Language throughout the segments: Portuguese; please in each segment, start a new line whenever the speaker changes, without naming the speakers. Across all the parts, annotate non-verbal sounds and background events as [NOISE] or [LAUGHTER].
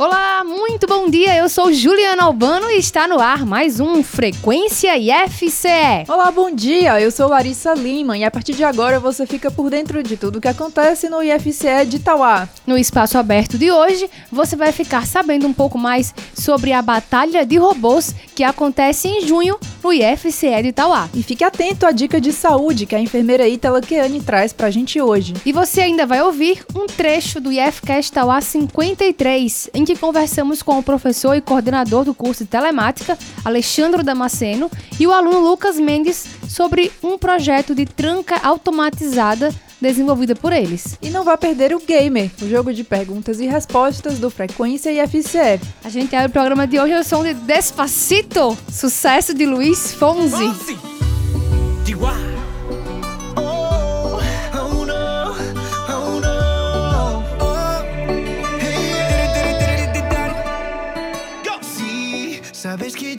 Olá, muito bom dia. Eu sou Juliana Albano e está no ar mais um Frequência IFCE.
Olá, bom dia. Eu sou Larissa Lima e a partir de agora você fica por dentro de tudo que acontece no IFCE de Itauá.
No espaço aberto de hoje, você vai ficar sabendo um pouco mais sobre a Batalha de Robôs que acontece em junho no IFCE de Itauá.
E fique atento à dica de saúde que a enfermeira Itala Keane traz pra gente hoje.
E você ainda vai ouvir um trecho do IFCast Itauá 53, em que conversamos com o professor e coordenador do curso de telemática, Alexandre Damasceno, e o aluno Lucas Mendes sobre um projeto de tranca automatizada desenvolvida por eles.
E não vá perder o Gamer, o jogo de perguntas e respostas do Frequência IFCE.
A gente abre o programa de hoje ao som de Despacito, sucesso de Luiz Fonzi.
Fonzi.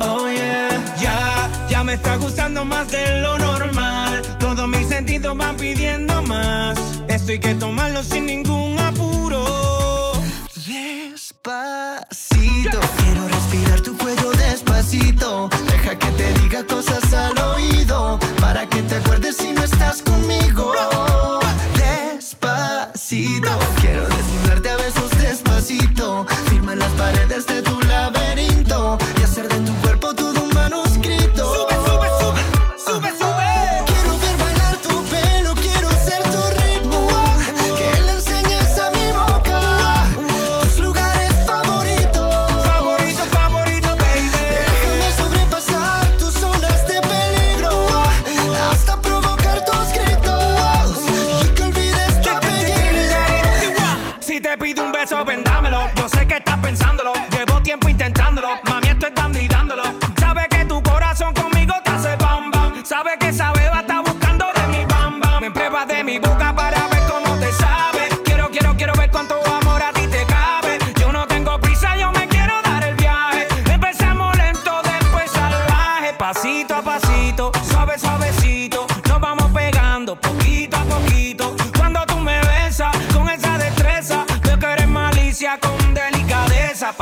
Oh yeah, ya, ya me está gustando más de lo normal. Todos mis sentidos van pidiendo más. Esto hay que tomarlo sin ningún apuro. Despacito, quiero respirar tu cuello despacito. Deja que te diga cosas al oído para que te acuerdes si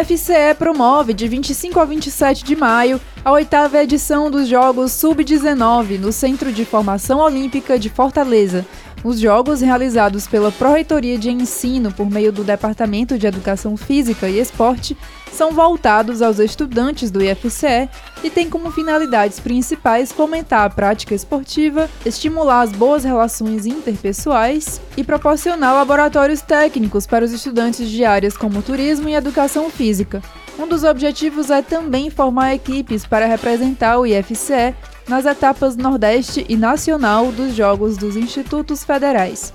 IFCE promove de 25 a 27 de maio a oitava edição dos Jogos Sub-19 no Centro de Formação Olímpica de Fortaleza. Os jogos realizados pela Pró-Reitoria de Ensino por meio do Departamento de Educação Física e Esporte são voltados aos estudantes do IFCE e têm como finalidades principais fomentar a prática esportiva, estimular as boas relações interpessoais e proporcionar laboratórios técnicos para os estudantes de áreas como turismo e educação física. Um dos objetivos é também formar equipes para representar o IFCE nas etapas Nordeste e Nacional dos Jogos dos Institutos Federais.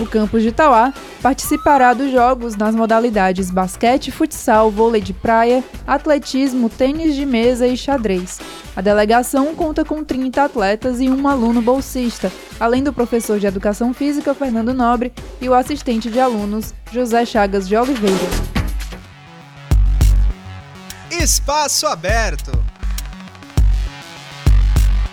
O campus de Itauá participará dos jogos nas modalidades basquete, futsal, vôlei de praia, atletismo, tênis de mesa e xadrez. A delegação conta com 30 atletas e um aluno bolsista, além do professor de educação física Fernando Nobre e o assistente de alunos José Chagas de Oliveira.
Espaço aberto.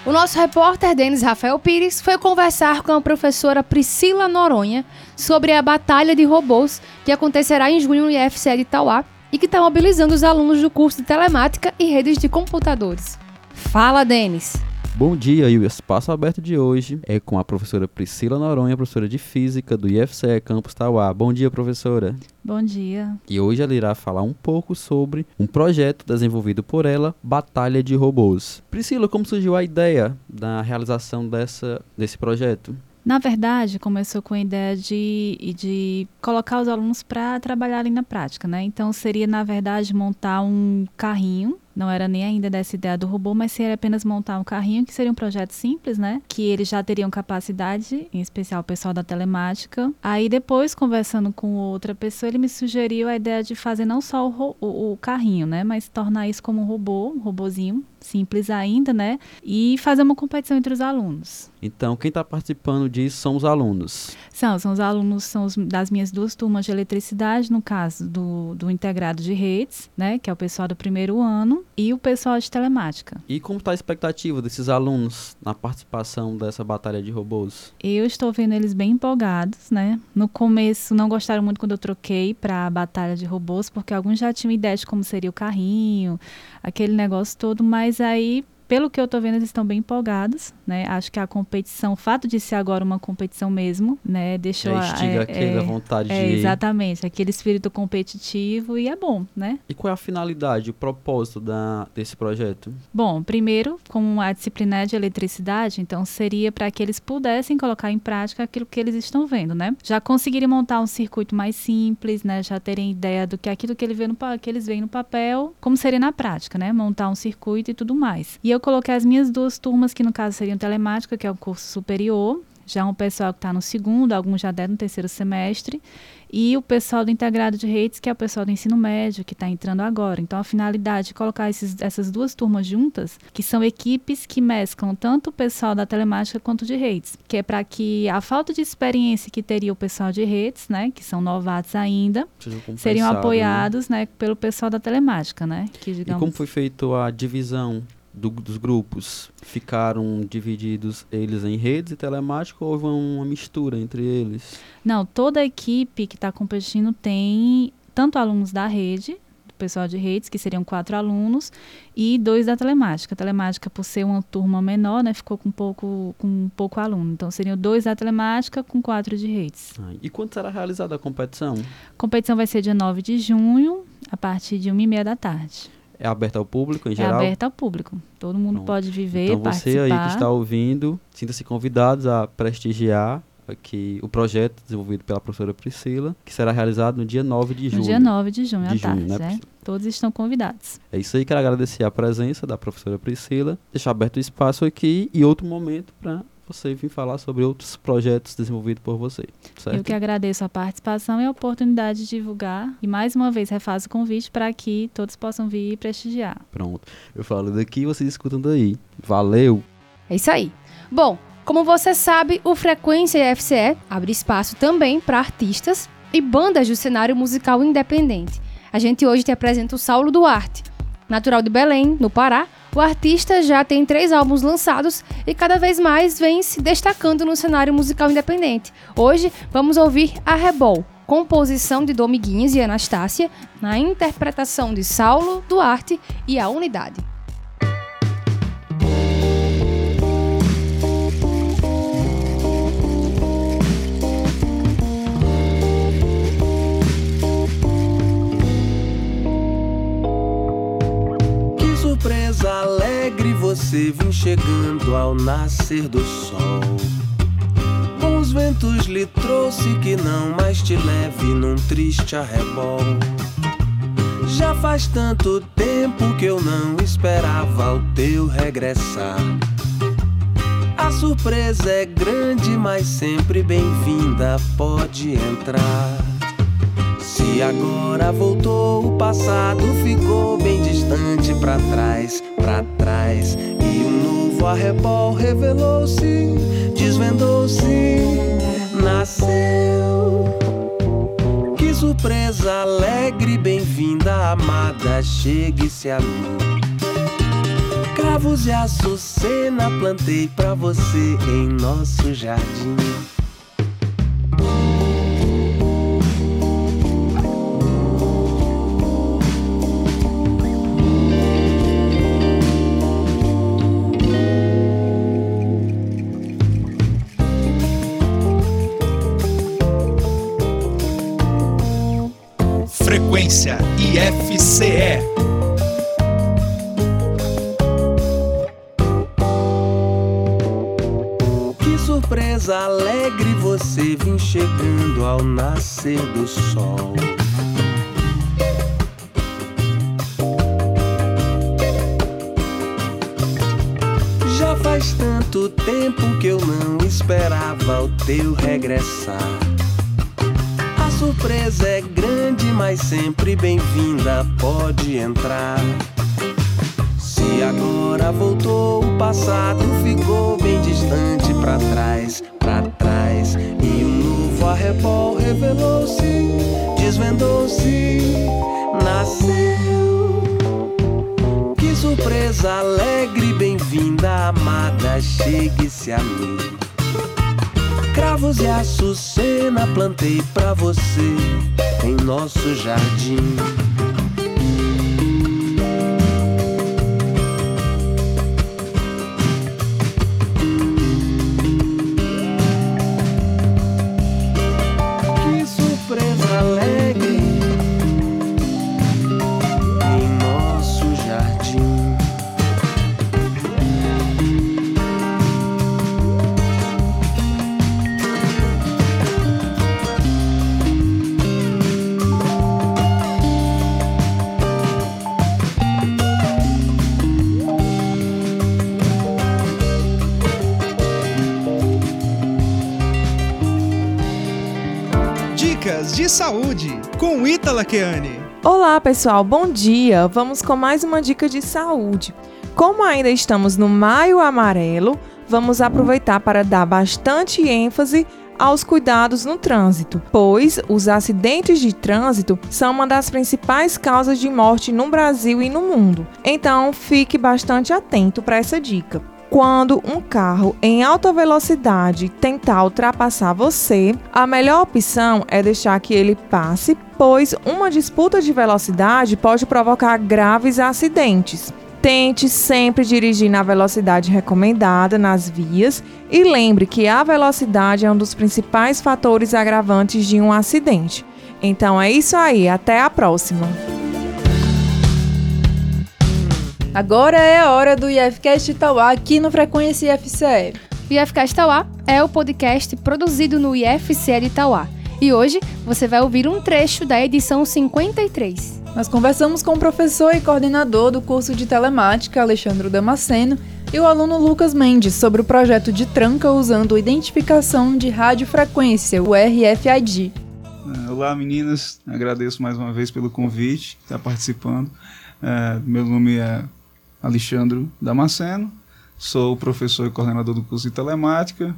O nosso repórter Denis Rafael Pires foi conversar com a professora Priscila Noronha sobre a Batalha de Robôs que acontecerá em junho no IFCE de Itauá e que está mobilizando os alunos do curso de Telemática e Redes de Computadores. Fala, Denis!
Bom dia, e o espaço aberto de hoje é com a professora Priscila Noronha, professora de Física do IFCE Campus Tauá. Bom dia, professora.
Bom dia.
E hoje ela irá falar um pouco sobre um projeto desenvolvido por ela, Batalha de Robôs. Priscila, como surgiu a ideia da realização dessa, desse projeto?
Na verdade, começou com a ideia de, de colocar os alunos para trabalharem na prática, né? Então, seria, na verdade, montar um carrinho não era nem ainda dessa ideia do robô, mas seria apenas montar um carrinho, que seria um projeto simples, né? Que eles já teriam capacidade, em especial o pessoal da telemática. Aí depois, conversando com outra pessoa, ele me sugeriu a ideia de fazer não só o, o, o carrinho, né? Mas tornar isso como um robô, um robozinho, simples ainda, né? E fazer uma competição entre os alunos.
Então, quem está participando disso são os alunos?
São, são os alunos são os, das minhas duas turmas de eletricidade, no caso do, do integrado de redes, né? Que é o pessoal do primeiro ano, e o pessoal de telemática.
E como está a expectativa desses alunos na participação dessa batalha de robôs?
Eu estou vendo eles bem empolgados, né? No começo não gostaram muito quando eu troquei para a batalha de robôs, porque alguns já tinham ideia de como seria o carrinho, aquele negócio todo, mas aí pelo que eu estou vendo, eles estão bem empolgados, né? Acho que a competição, o fato de ser agora uma competição mesmo, né? Deixou
instiga
a,
aquela vontade
é,
de...
Exatamente, aquele espírito competitivo e é bom, né?
E qual é a finalidade, o propósito da, desse projeto?
Bom, primeiro, com a disciplina de eletricidade, então seria para que eles pudessem colocar em prática aquilo que eles estão vendo, né? Já conseguirem montar um circuito mais simples, né? Já terem ideia do que aquilo que, ele vê no, que eles veem no papel, como seria na prática, né? Montar um circuito e tudo mais. E eu coloquei as minhas duas turmas, que no caso seriam telemática, que é o curso superior, já um pessoal que está no segundo, alguns já deram no terceiro semestre, e o pessoal do integrado de redes, que é o pessoal do ensino médio, que está entrando agora. Então, a finalidade de colocar esses, essas duas turmas juntas, que são equipes que mesclam tanto o pessoal da telemática quanto de redes, que é para que a falta de experiência que teria o pessoal de redes, né, que são novatos ainda, seriam
né?
apoiados, né? pelo pessoal da telemática, né? Que,
E
digamos,
como foi feita a divisão do, dos grupos? Ficaram divididos eles em redes e telemática ou houve uma mistura entre eles?
Não, toda a equipe que está competindo tem tanto alunos da rede, do pessoal de redes, que seriam quatro alunos, e dois da telemática. A telemática, por ser uma turma menor, né, ficou com pouco, com pouco aluno. Então, seriam dois da telemática com quatro de redes.
Ah, e quando será realizada a competição?
A competição vai ser dia 9 de junho, a partir de 1 e meia da tarde.
É aberta ao público em
É
geral?
aberta ao público. Todo mundo
Pronto.
pode viver,
Então você aí
participar.
que está ouvindo, sinta-se convidados a prestigiar aqui o projeto desenvolvido pela professora Priscila, que será realizado no dia 9 de junho.
No dia 9 de junho,
De
à
junho,
tarde,
né,
né?
Priscila?
Todos estão convidados.
É isso aí, quero agradecer a presença da professora Priscila, deixar aberto o espaço aqui e outro momento para você vir falar sobre outros projetos desenvolvidos por você, certo?
Eu que agradeço a participação e a oportunidade de divulgar. E mais uma vez refaço o convite para que todos possam vir e prestigiar.
Pronto. Eu falo daqui e vocês escutam daí. Valeu!
É isso aí. Bom, como você sabe, o Frequência FCE abre espaço também para artistas e bandas do cenário musical independente. A gente hoje te apresenta o Saulo Duarte. Natural de Belém, no Pará, o artista já tem três álbuns lançados e cada vez mais vem se destacando no cenário musical independente. Hoje vamos ouvir a Rebol, composição de Domiguinhos e Anastácia, na interpretação de Saulo Duarte e a Unidade.
Você vim chegando ao nascer do sol. Os ventos lhe trouxe que não mais te leve num triste arrebol. Já faz tanto tempo que eu não esperava o teu regressar. A surpresa é grande, mas sempre bem-vinda, pode entrar. Se agora voltou, o passado ficou bem distante pra trás, pra trás. E um novo arrebol revelou-se, desvendou-se, nasceu. Que surpresa alegre, bem-vinda, amada, chegue-se a mim. Cravos e açucena plantei pra você em nosso jardim.
IFCE.
Que surpresa alegre você vim chegando ao nascer do sol. Já faz tanto tempo que eu não esperava o teu regressar. Surpresa é grande, mas sempre bem-vinda, pode entrar. Se agora voltou, o passado ficou bem distante pra trás, pra trás. E um novo arrebol revelou-se, desvendou-se, nasceu. Que surpresa alegre, bem-vinda, amada, chegue-se a mim. Cravos e açucena plantei pra você em nosso jardim.
Com Ítala Keane.
Olá, pessoal, bom dia. Vamos com mais uma dica de saúde. Como ainda estamos no Maio Amarelo, vamos aproveitar para dar bastante ênfase aos cuidados no trânsito, pois os acidentes de trânsito são uma das principais causas de morte no Brasil e no mundo. Então, fique bastante atento para essa dica. Quando um carro em alta velocidade tentar ultrapassar você, a melhor opção é deixar que ele passe, pois uma disputa de velocidade pode provocar graves acidentes. Tente sempre dirigir na velocidade recomendada nas vias e lembre que a velocidade é um dos principais fatores agravantes de um acidente. Então é isso aí, até a próxima!
Agora é a hora do IFCast Itauá aqui no Frequência IFCE.
O IFCast Itauá é o podcast produzido no IFCE de Itauá. E hoje você vai ouvir um trecho da edição 53.
Nós conversamos com o professor e coordenador do curso de telemática, Alexandre Damasceno, e o aluno Lucas Mendes sobre o projeto de tranca usando identificação de radiofrequência, o RFID.
É, Olá meninas, agradeço mais uma vez pelo convite, estar participando. É, meu nome é Alexandre Damasceno, sou professor e coordenador do curso de telemática.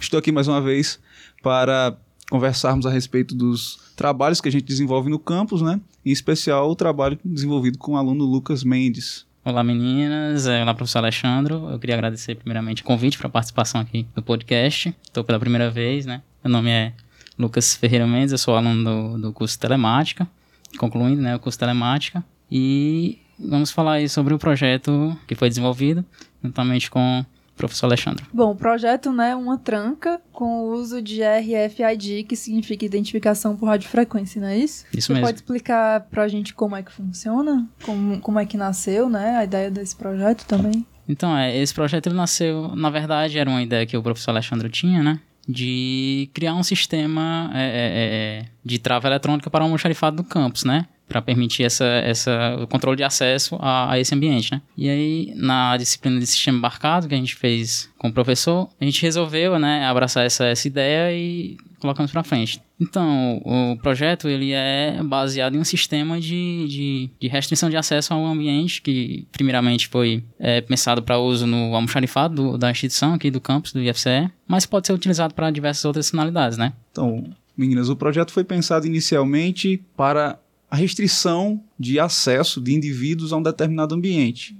Estou aqui mais uma vez para conversarmos a respeito dos trabalhos que a gente desenvolve no campus, né? Em especial o trabalho desenvolvido com o aluno Lucas Mendes.
Olá meninas, É, olá professor Alexandre. Eu queria agradecer primeiramente o convite para a participação aqui no podcast. Estou pela primeira vez, né? Meu nome é Lucas Ferreira Mendes, eu sou aluno do, do curso Telemática, concluindo né, o curso Telemática. E vamos falar aí sobre o projeto que foi desenvolvido juntamente com o professor Alexandre.
Bom, o projeto né, é uma tranca com o uso de RFID, que significa identificação por radiofrequência, não é isso?
Isso
Você
mesmo.
pode explicar pra gente como é que funciona? Como, como é que nasceu, né? A ideia desse projeto também?
Então, é, esse projeto ele nasceu, na verdade, era uma ideia que o professor Alexandre tinha, né? De criar um sistema é, é, é, de trava eletrônica para o almoxarifado do campus, né? Para permitir essa, essa, o controle de acesso a, a, esse ambiente, né? E aí, na disciplina de sistema embarcado que a gente fez com o professor, a gente resolveu, né, abraçar essa, essa ideia e colocamos para frente. Então, o projeto ele é baseado em um sistema de, de, de restrição de acesso ao ambiente que, primeiramente, foi é, pensado para uso no almoxarifado do, da instituição aqui do campus do IFCE, mas pode ser utilizado para diversas outras finalidades, né?
Então, meninas, o projeto foi pensado inicialmente para a restrição de acesso de indivíduos a um determinado ambiente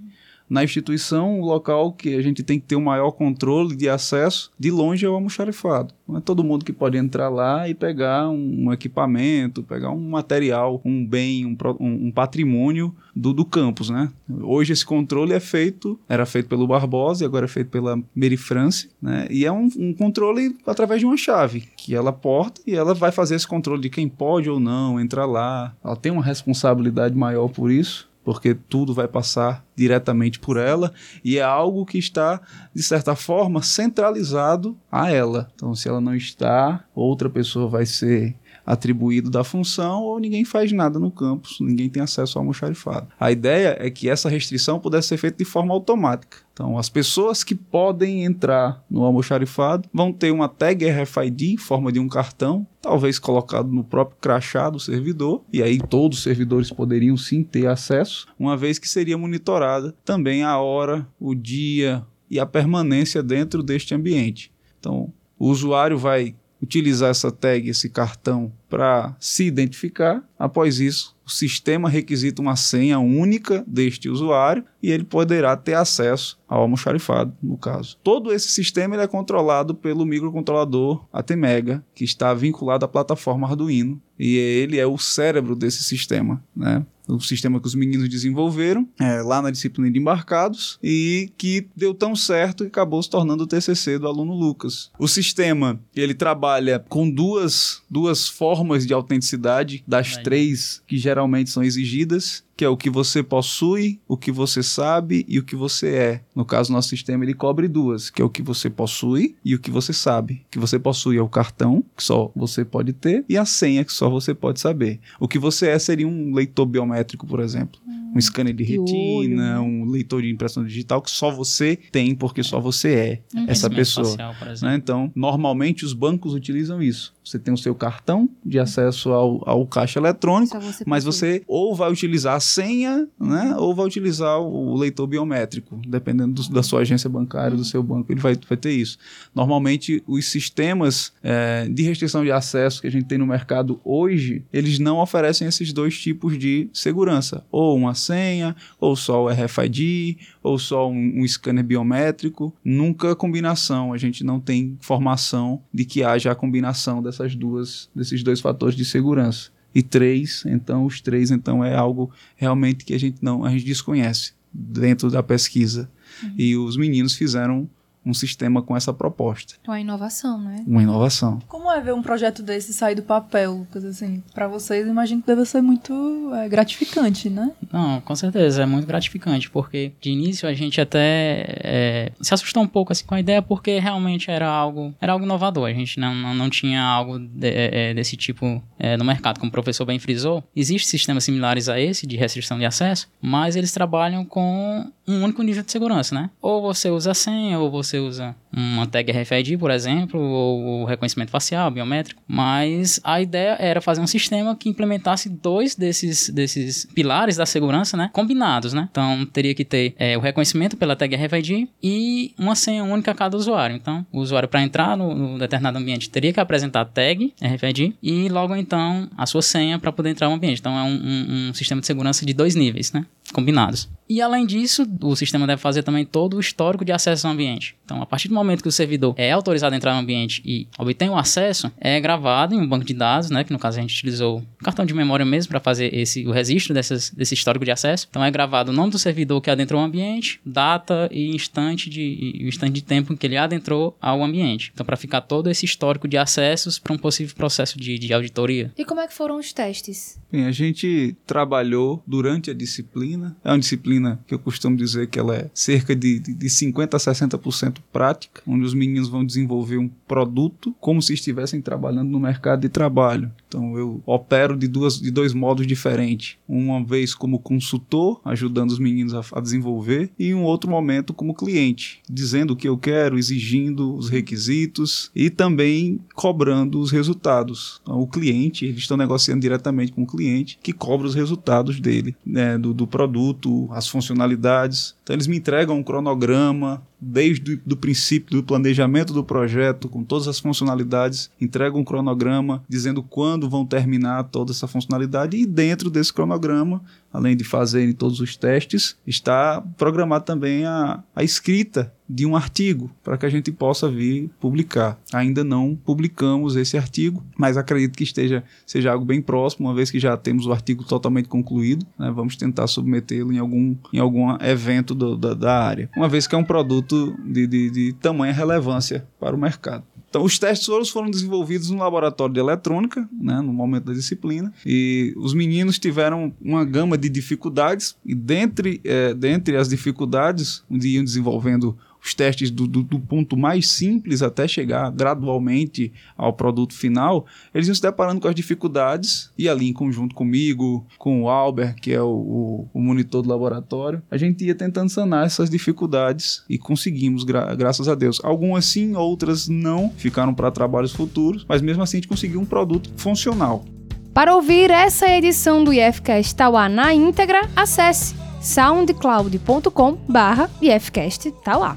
na instituição, o local que a gente tem que ter o maior controle de acesso, de longe é o almoxarifado. Não é todo mundo que pode entrar lá e pegar um equipamento, pegar um material, um bem, um, um patrimônio do, do campus, né? Hoje esse controle é feito, era feito pelo Barbosa e agora é feito pela Mary France, né? E é um, um controle através de uma chave que ela porta e ela vai fazer esse controle de quem pode ou não entrar lá. Ela tem uma responsabilidade maior por isso porque tudo vai passar diretamente por ela e é algo que está, de certa forma, centralizado a ela. Então, se ela não está, outra pessoa vai ser atribuído da função ou ninguém faz nada no campus, ninguém tem acesso ao almoxarifado. A ideia é que essa restrição pudesse ser feita de forma automática. Então, as pessoas que podem entrar no almoxarifado vão ter uma tag RFID em forma de um cartão, talvez colocado no próprio crachá do servidor, e aí todos os servidores poderiam sim ter acesso, uma vez que seria monitorada também a hora, o dia e a permanência dentro deste ambiente. Então, o usuário vai utilizar essa tag, esse cartão, para se identificar. Após isso, o sistema requisita uma senha única deste usuário e ele poderá ter acesso ao almoxarifado, no caso. Todo esse sistema é controlado pelo microcontrolador ATmega, que está vinculado à plataforma Arduino, e ele é o cérebro desse sistema, né? O sistema que os meninos desenvolveram é, lá na disciplina de embarcados e que deu tão certo que acabou se tornando o TCC do aluno Lucas. O sistema ele trabalha com duas, duas formas de autenticidade das três que geralmente são exigidas que é o que você possui, o que você sabe e o que você é. No caso, nosso sistema ele cobre duas, que é o que você possui e o que você sabe. O que você possui é o cartão, que só você pode ter, e a senha, que só você pode saber. O que você é seria um leitor biométrico, por exemplo. Um scanner de retina, olho, né? um leitor de impressão digital que só você tem, porque só você é um essa pessoa. Facial, né? Então, normalmente os bancos utilizam isso. Você tem o seu cartão de acesso ao, ao caixa eletrônico, você mas você ou vai utilizar a senha, né, ou vai utilizar o leitor biométrico, dependendo do, da sua agência bancária, do seu banco, ele vai, vai ter isso. Normalmente, os sistemas é, de restrição de acesso que a gente tem no mercado hoje, eles não oferecem esses dois tipos de segurança, ou uma senha, ou só o RFID, ou só um, um scanner biométrico, nunca combinação. A gente não tem informação de que haja a combinação dessas duas, desses dois fatores de segurança e três, então os três então é algo realmente que a gente não a gente desconhece dentro da pesquisa. Uhum. E os meninos fizeram um sistema com essa proposta.
Uma inovação, né?
Uma inovação.
Como é ver um projeto desse sair do papel, Lucas? Assim, para vocês, imagino que deve ser muito é, gratificante, né?
Não, com certeza, é muito gratificante, porque de início a gente até é, se assustou um pouco assim com a ideia, porque realmente era algo, era algo inovador. A gente não, não, não tinha algo de, é, é desse tipo é, no mercado, como o professor bem frisou. Existem sistemas similares a esse de restrição de acesso, mas eles trabalham com um único nível de segurança, né? Ou você usa a senha, ou você usa uma tag RFID, por exemplo, ou reconhecimento facial, biométrico. Mas a ideia era fazer um sistema que implementasse dois desses, desses pilares da segurança, né? Combinados, né? Então teria que ter é, o reconhecimento pela tag RFID e uma senha única a cada usuário. Então, o usuário para entrar no, no, determinado ambiente teria que apresentar a tag RFID e logo então a sua senha para poder entrar no ambiente. Então é um, um, um sistema de segurança de dois níveis, né? Combinados. E além disso, o sistema deve fazer também todo o histórico de acesso ao ambiente. Então, a partir do momento que o servidor é autorizado a entrar no ambiente e obtém o acesso, é gravado em um banco de dados, né, que no caso a gente utilizou um cartão de memória mesmo para fazer esse o registro dessas, desse histórico de acesso. Então, é gravado o nome do servidor que adentrou o ambiente, data e instante de e o instante de tempo em que ele adentrou ao ambiente. Então, para ficar todo esse histórico de acessos para um possível processo de, de auditoria.
E como é que foram os testes?
Bem, a gente trabalhou durante a disciplina. É uma disciplina que eu costumo dizer que ela é cerca de, de, de 50% a 60% prática, onde os meninos vão desenvolver um produto como se estivessem trabalhando no mercado de trabalho. Então eu opero de, duas, de dois modos diferentes. Uma vez como consultor, ajudando os meninos a, a desenvolver, e um outro momento como cliente, dizendo o que eu quero, exigindo os requisitos e também cobrando os resultados. Então, o cliente, eles estão negociando diretamente com o cliente, que cobra os resultados dele, né, do, do produto, as funcionalidades. Então eles me entregam um cronograma, desde o princípio do planejamento do projeto, com todas as funcionalidades, entregam um cronograma dizendo quando vão terminar toda essa funcionalidade e dentro desse cronograma, além de fazerem todos os testes, está programado também a, a escrita de um artigo para que a gente possa vir publicar. Ainda não publicamos esse artigo, mas acredito que esteja seja algo bem próximo, uma vez que já temos o artigo totalmente concluído, né, vamos tentar submetê-lo em algum, em algum evento do, da, da área, uma vez que é um produto de, de, de tamanha relevância para o mercado. Então, os testes todos foram desenvolvidos no laboratório de eletrônica, né, no momento da disciplina, e os meninos tiveram uma gama de dificuldades, e dentre, é, dentre as dificuldades, onde iam desenvolvendo os testes do, do, do, ponto mais simples até chegar gradualmente ao produto final, eles iam se deparando com as dificuldades e ali em conjunto comigo, com o Albert, que é o, o, o monitor do laboratório, a gente ia tentando sanar essas dificuldades e conseguimos, gra graças a Deus. Algumas sim, outras não, ficaram para trabalhos futuros, mas mesmo assim a gente conseguiu um produto funcional.
Para ouvir essa edição do IFCast Tauá na íntegra, acesse soundcloud.com barra IFCast Tauá.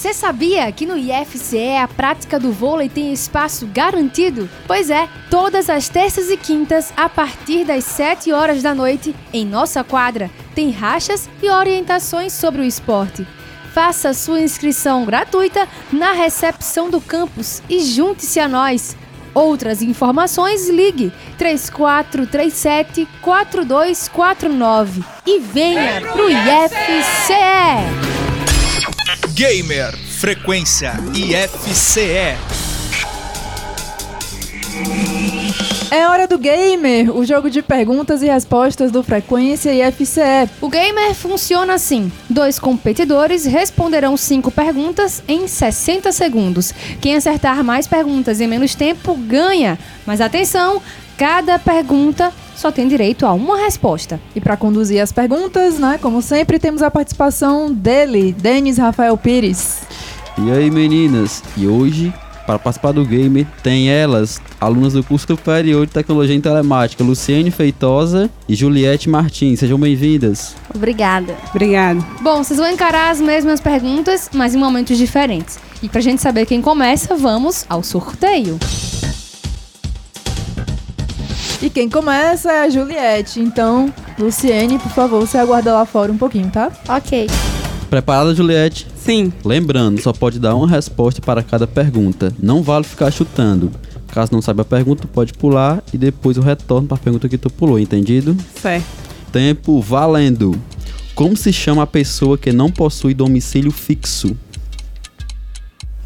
Você sabia que no IFCE a prática do vôlei tem espaço garantido? Pois é, todas as terças e quintas, a partir das 7 horas da noite, em nossa quadra, tem rachas e orientações sobre o esporte. Faça sua inscrição gratuita na recepção do campus e junte-se a nós. Outras informações, ligue 3437 4249 e venha pro IFCE!
Gamer Frequência IFCE.
É hora do Gamer, o jogo de perguntas e respostas do Frequência IFCE.
O Gamer funciona assim: dois competidores responderão cinco perguntas em 60 segundos. Quem acertar mais perguntas em menos tempo ganha. Mas atenção, cada pergunta só tem direito a uma resposta.
E para conduzir as perguntas, né, como sempre, temos a participação dele, Denis Rafael Pires.
E aí, meninas? E hoje, para participar do game, tem elas, alunas do curso superior de tecnologia em telemática, Luciane Feitosa e Juliette Martins. Sejam bem-vindas.
Obrigada.
Obrigado.
Bom, vocês vão encarar as mesmas perguntas, mas em momentos diferentes. E pra gente saber quem começa, vamos ao sorteio.
E quem começa é a Juliette. Então, Luciene, por favor, você aguarda lá fora um pouquinho, tá?
Ok.
Preparada, Juliette?
Sim.
Lembrando, só pode dar uma resposta para cada pergunta. Não vale ficar chutando. Caso não saiba a pergunta, pode pular e depois eu retorno para a pergunta que tu pulou, entendido?
Certo.
Tempo valendo. Como se chama a pessoa que não possui domicílio fixo?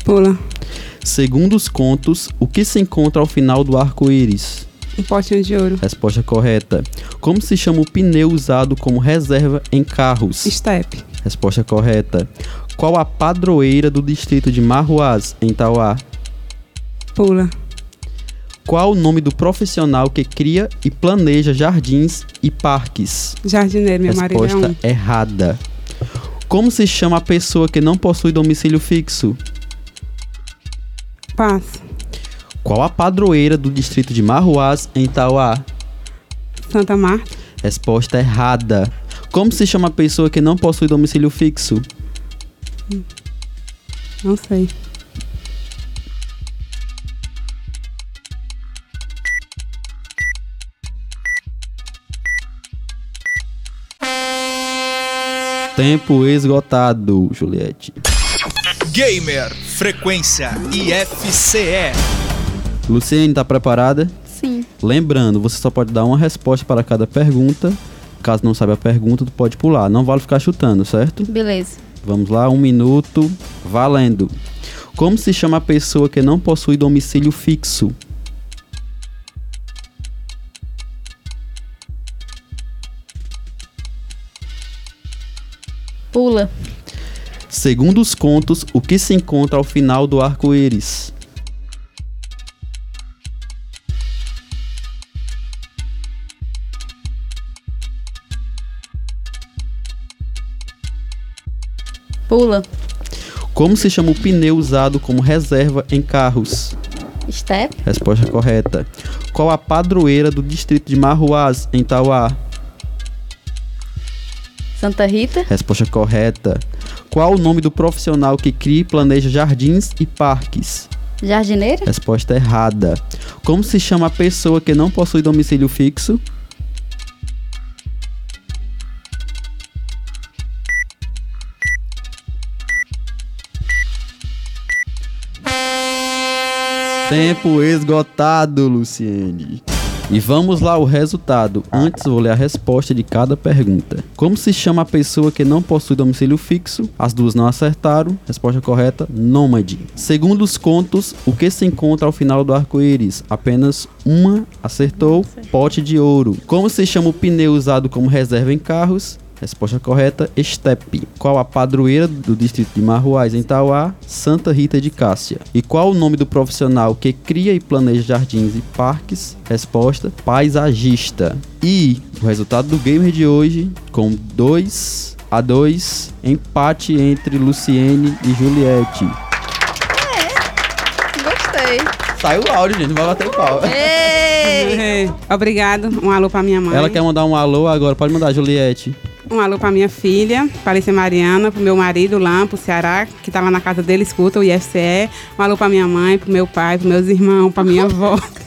Pula.
Segundo os contos, o que se encontra ao final do arco-íris?
Um potinho de ouro.
Resposta correta. Como se chama o pneu usado como reserva em carros?
Step.
Resposta correta. Qual a padroeira do distrito de Marruaz, em Tauá?
Pula.
Qual o nome do profissional que cria e planeja jardins e parques?
Jardineiro, minha marido é
Resposta errada. Como se chama a pessoa que não possui domicílio fixo?
Passo.
Qual a padroeira do distrito de Marruaz, em Tauá?
Santa Marta.
Resposta errada. Como se chama a pessoa que não possui domicílio fixo?
Não sei.
Tempo esgotado, Juliette.
Gamer, frequência IFCE.
Luciene, tá preparada?
Sim.
Lembrando, você só pode dar uma resposta para cada pergunta. Caso não saiba a pergunta, tu pode pular. Não vale ficar chutando, certo?
Beleza.
Vamos lá, um minuto, valendo. Como se chama a pessoa que não possui domicílio fixo?
Pula.
Segundo os contos, o que se encontra ao final do arco-íris?
Pula.
Como se chama o pneu usado como reserva em carros?
Step.
Resposta correta. Qual a padroeira do distrito de Marruás, em Tauá?
Santa Rita.
Resposta correta. Qual o nome do profissional que cria e planeja jardins e parques?
Jardineira.
Resposta errada. Como se chama a pessoa que não possui domicílio fixo? Tempo esgotado, Luciene. E vamos lá o resultado. Antes vou ler a resposta de cada pergunta. Como se chama a pessoa que não possui domicílio fixo? As duas não acertaram. Resposta correta: nômade. Segundo os contos, o que se encontra ao final do arco-íris? Apenas uma acertou. Pote de ouro. Como se chama o pneu usado como reserva em carros? Resposta correta, Estepe. Qual a padroeira do distrito de Marruás, em Tauá? Santa Rita de Cássia. E qual o nome do profissional que cria e planeja jardins e parques? Resposta, paisagista. E o resultado do gamer de hoje, com 2 a 2, empate entre Luciene e Juliette.
Gostei.
Saiu o áudio, gente, não vai bater pau.
Ei!
Obrigado. Um alô pra minha mãe.
Ela quer mandar um alô agora, pode mandar, Juliette.
Um alô pra minha filha, Parecia Mariana, pro meu marido lá, pro Ceará, que tá lá na casa dele, escuta o IFCE. Um alô pra minha mãe, pro meu pai, pros meus irmãos, pra minha avó. [LAUGHS]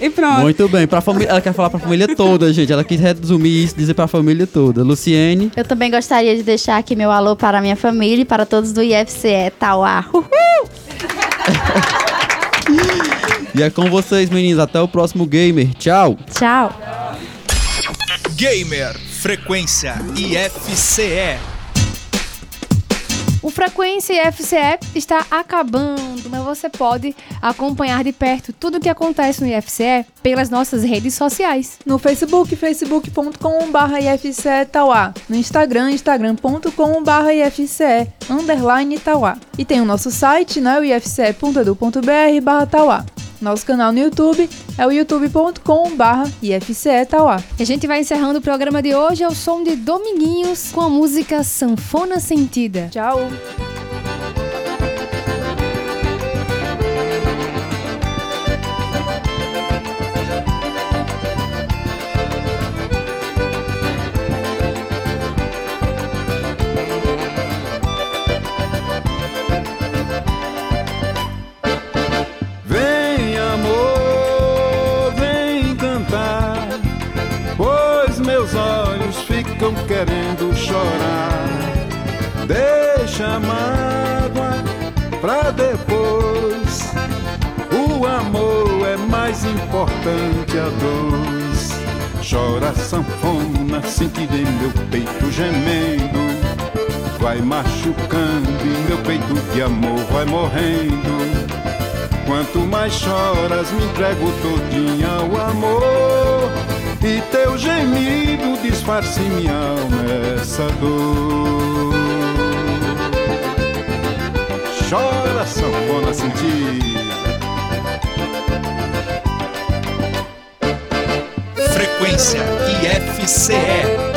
E pronto.
Muito bem, pra família, ela quer falar pra família toda, gente. Ela quis resumir isso, dizer pra família toda. Luciene,
Eu também gostaria de deixar aqui meu alô para a minha família e para todos do IFCE Tauá. Uhul! [LAUGHS]
e é com vocês, meninos. Até o próximo Gamer. Tchau.
Tchau.
Gamer, frequência IFCE.
O Frequência IFCE está acabando, mas você pode acompanhar de perto tudo o que acontece no IFCE pelas nossas redes sociais.
No Facebook, facebook.com.br IFCE Tauá. No Instagram, instagram.com.br IFCE underline Tauá. E tem o nosso site, né, o ifce.edu.br barra Tauá. Nosso canal no YouTube é o youtube.com.br IFCE Tauá.
E a gente vai encerrando o programa de hoje ao som de Dominguinhos com a música Sanfona Sentida.
Tchau!
Depois. O amor é mais importante a dois. Chora sanfona, sentida em meu peito gemendo. Vai machucando e meu peito de amor vai morrendo. Quanto mais choras, me entrego todinha ao amor. E teu gemido disfarce minha alma essa dor. Chora, sanfona sentida.
Frequência IFCE.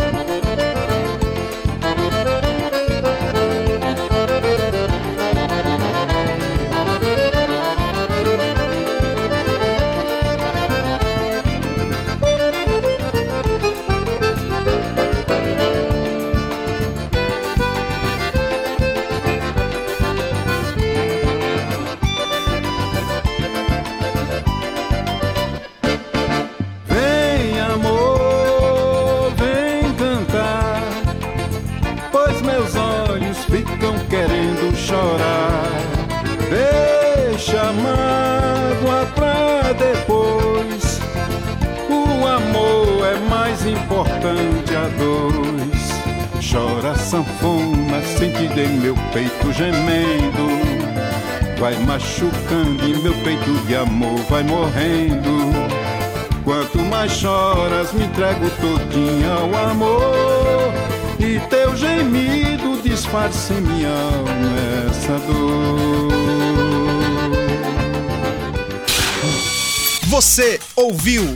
Sanfona sentida em meu peito gemendo. Vai machucando e meu peito de amor vai morrendo. Quanto mais choras, me entrego todinha ao amor. E teu gemido disfarça em minha alma essa dor.
Você ouviu